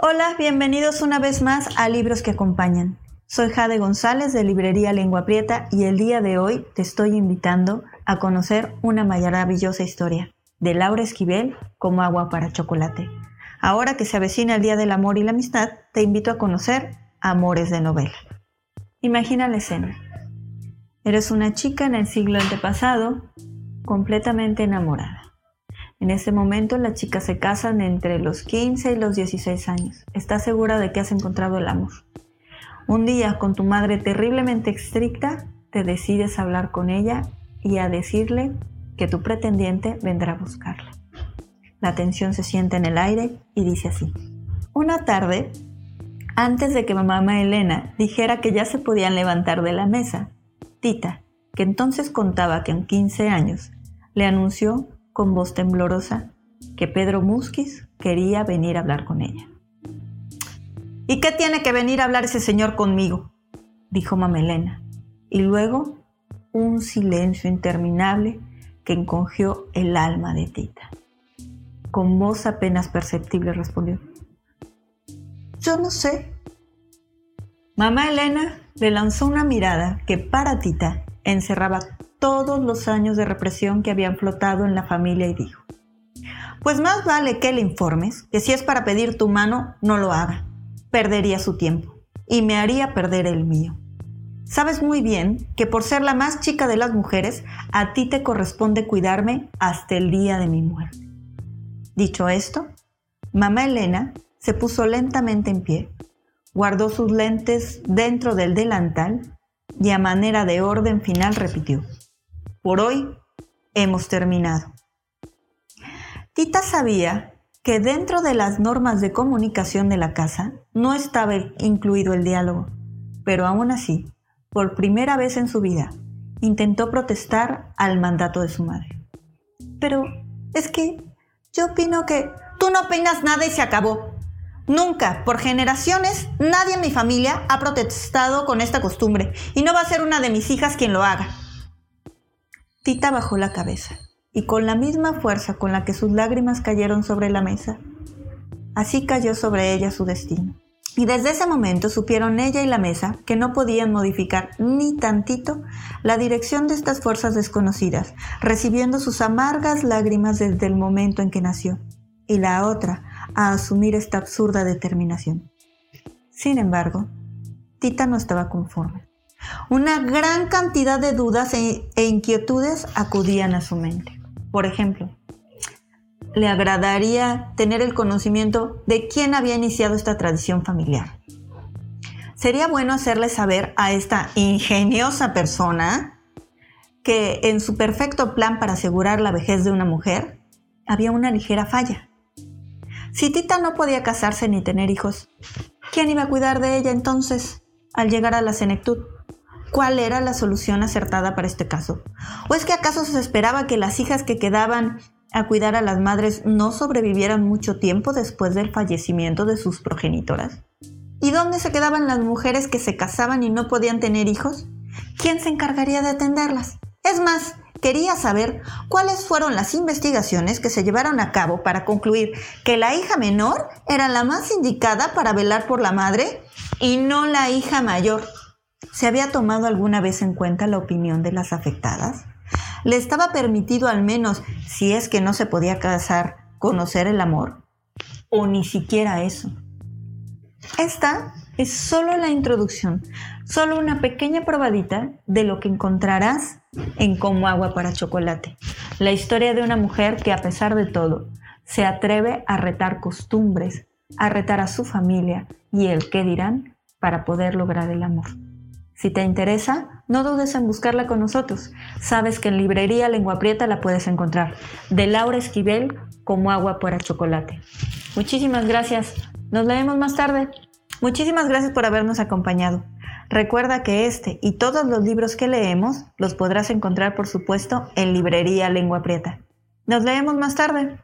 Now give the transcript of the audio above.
Hola, bienvenidos una vez más a Libros que Acompañan. Soy Jade González de Librería Lengua Prieta y el día de hoy te estoy invitando a conocer una maravillosa historia de Laura Esquivel como agua para chocolate. Ahora que se avecina el Día del Amor y la Amistad, te invito a conocer Amores de Novela. Imagina la escena. Eres una chica en el siglo antepasado, completamente enamorada. En ese momento las chicas se casan entre los 15 y los 16 años. Estás segura de que has encontrado el amor. Un día, con tu madre terriblemente estricta, te decides hablar con ella y a decirle que tu pretendiente vendrá a buscarla. La tensión se siente en el aire y dice así. Una tarde, antes de que mamá Elena dijera que ya se podían levantar de la mesa, Tita, que entonces contaba que en 15 años, le anunció con voz temblorosa que Pedro Musquiz quería venir a hablar con ella. ¿Y qué tiene que venir a hablar ese señor conmigo? dijo Mamelena. Y luego un silencio interminable que encogió el alma de Tita. Con voz apenas perceptible respondió. Yo no sé. Mamá Elena le lanzó una mirada que para Tita encerraba todos los años de represión que habían flotado en la familia y dijo, pues más vale que le informes que si es para pedir tu mano, no lo haga. Perdería su tiempo y me haría perder el mío. Sabes muy bien que por ser la más chica de las mujeres, a ti te corresponde cuidarme hasta el día de mi muerte. Dicho esto, mamá Elena se puso lentamente en pie, guardó sus lentes dentro del delantal y a manera de orden final repitió, por hoy hemos terminado. Tita sabía que dentro de las normas de comunicación de la casa no estaba incluido el diálogo, pero aún así, por primera vez en su vida, intentó protestar al mandato de su madre. Pero es que yo opino que tú no opinas nada y se acabó. Nunca, por generaciones, nadie en mi familia ha protestado con esta costumbre y no va a ser una de mis hijas quien lo haga. Tita bajó la cabeza y con la misma fuerza con la que sus lágrimas cayeron sobre la mesa, así cayó sobre ella su destino. Y desde ese momento supieron ella y la mesa que no podían modificar ni tantito la dirección de estas fuerzas desconocidas, recibiendo sus amargas lágrimas desde el momento en que nació, y la otra a asumir esta absurda determinación. Sin embargo, Tita no estaba conforme. Una gran cantidad de dudas e, e, inquietudes acudían a su mente. Por ejemplo, le agradaría tener el conocimiento de quién había iniciado esta tradición familiar. Sería bueno hacerle saber a esta ingeniosa persona que en su perfecto plan para asegurar la vejez de una mujer había una ligera falla. Si Tita no podía casarse ni tener hijos, ¿quién iba a cuidar de ella entonces al llegar a la senectud? Cuál era la solución acertada para este caso. ¿O es que acaso se esperaba que las hijas que quedaban a cuidar a las madres no sobrevivieran mucho tiempo después del fallecimiento de sus progenitoras? ¿Y dónde se quedaban las mujeres que se casaban y no podían tener hijos? ¿Quién se encargaría de atenderlas? Es más, quería saber cuáles fueron las investigaciones que se llevaron a cabo para concluir que la hija menor era la más indicada para velar por la madre y no la hija mayor. ¿Se había tomado alguna vez en cuenta la opinión de las afectadas? ¿Le estaba permitido al menos, si es que no se podía casar, conocer el amor? ¿O ni siquiera eso? Esta es solo la introducción, solo una pequeña probadita de lo que encontrarás en Como agua para chocolate. La historia de una mujer que a pesar de todo se atreve a retar costumbres, a retar a su familia y el qué dirán para poder lograr el amor. Si te interesa, no dudes en buscarla con nosotros. Sabes que en librería Lengua Prieta la puedes encontrar. De Laura Esquivel como agua para chocolate. Muchísimas gracias. Nos leemos más tarde. Muchísimas gracias por habernos acompañado. Recuerda que este y todos los libros que leemos los podrás encontrar, por supuesto, en librería Lengua Prieta. Nos leemos más tarde.